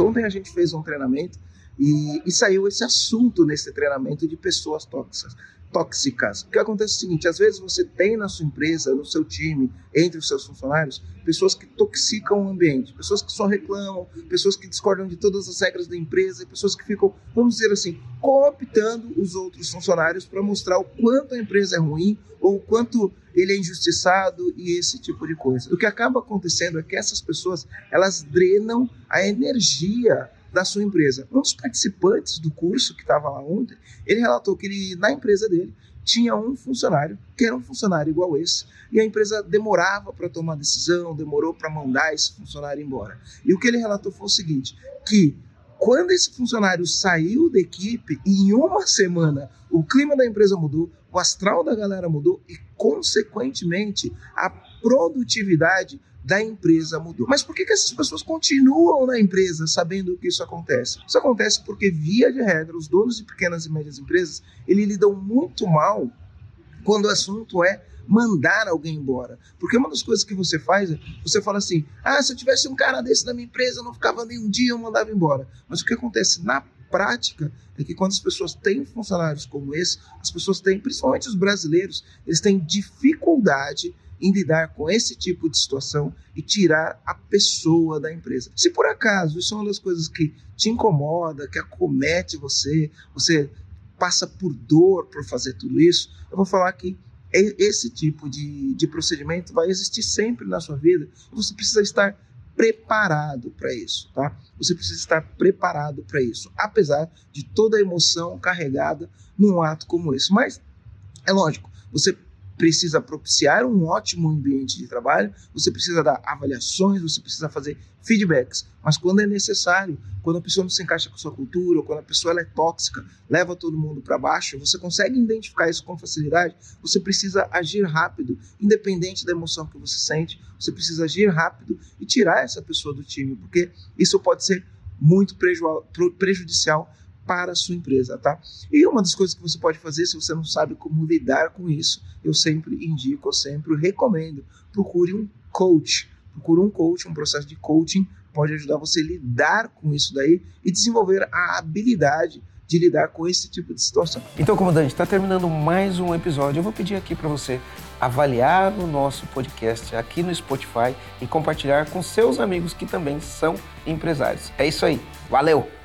isso. Ontem a gente fez um treinamento e, e saiu esse assunto nesse treinamento de pessoas tóxicas tóxicas. O que acontece é o seguinte: às vezes você tem na sua empresa, no seu time, entre os seus funcionários, pessoas que toxicam o ambiente, pessoas que só reclamam, pessoas que discordam de todas as regras da empresa, pessoas que ficam, vamos dizer assim, cooptando os outros funcionários para mostrar o quanto a empresa é ruim ou o quanto ele é injustiçado e esse tipo de coisa. O que acaba acontecendo é que essas pessoas elas drenam a energia da sua empresa. Um dos participantes do curso que estava lá ontem, ele relatou que ele, na empresa dele tinha um funcionário que era um funcionário igual esse e a empresa demorava para tomar decisão, demorou para mandar esse funcionário embora. E o que ele relatou foi o seguinte, que quando esse funcionário saiu da equipe, em uma semana o clima da empresa mudou, o astral da galera mudou e, consequentemente, a produtividade da empresa mudou. Mas por que, que essas pessoas continuam na empresa sabendo que isso acontece? Isso acontece porque, via de regra, os donos de pequenas e médias empresas, eles lidam muito mal quando o assunto é mandar alguém embora. Porque uma das coisas que você faz, você fala assim: ah, se eu tivesse um cara desse na minha empresa, eu não ficava nem um dia, eu mandava embora. Mas o que acontece na prática é que quando as pessoas têm funcionários como esse, as pessoas têm, principalmente os brasileiros, eles têm dificuldade em lidar com esse tipo de situação e tirar a pessoa da empresa. Se por acaso isso é uma das coisas que te incomoda, que acomete você, você passa por dor por fazer tudo isso, eu vou falar que esse tipo de, de procedimento vai existir sempre na sua vida. Você precisa estar preparado para isso, tá? Você precisa estar preparado para isso, apesar de toda a emoção carregada num ato como esse. Mas é lógico, você precisa propiciar um ótimo ambiente de trabalho, você precisa dar avaliações, você precisa fazer feedbacks. Mas quando é necessário, quando a pessoa não se encaixa com a sua cultura, ou quando a pessoa é tóxica, leva todo mundo para baixo, você consegue identificar isso com facilidade, você precisa agir rápido, independente da emoção que você sente, você precisa agir rápido e tirar essa pessoa do time, porque isso pode ser muito prejudicial para a sua empresa, tá? E uma das coisas que você pode fazer, se você não sabe como lidar com isso, eu sempre indico, eu sempre recomendo, procure um coach. Procure um coach, um processo de coaching pode ajudar você a lidar com isso daí e desenvolver a habilidade de lidar com esse tipo de situação. Então, comandante, está terminando mais um episódio. Eu vou pedir aqui para você avaliar o nosso podcast aqui no Spotify e compartilhar com seus amigos que também são empresários. É isso aí. Valeu!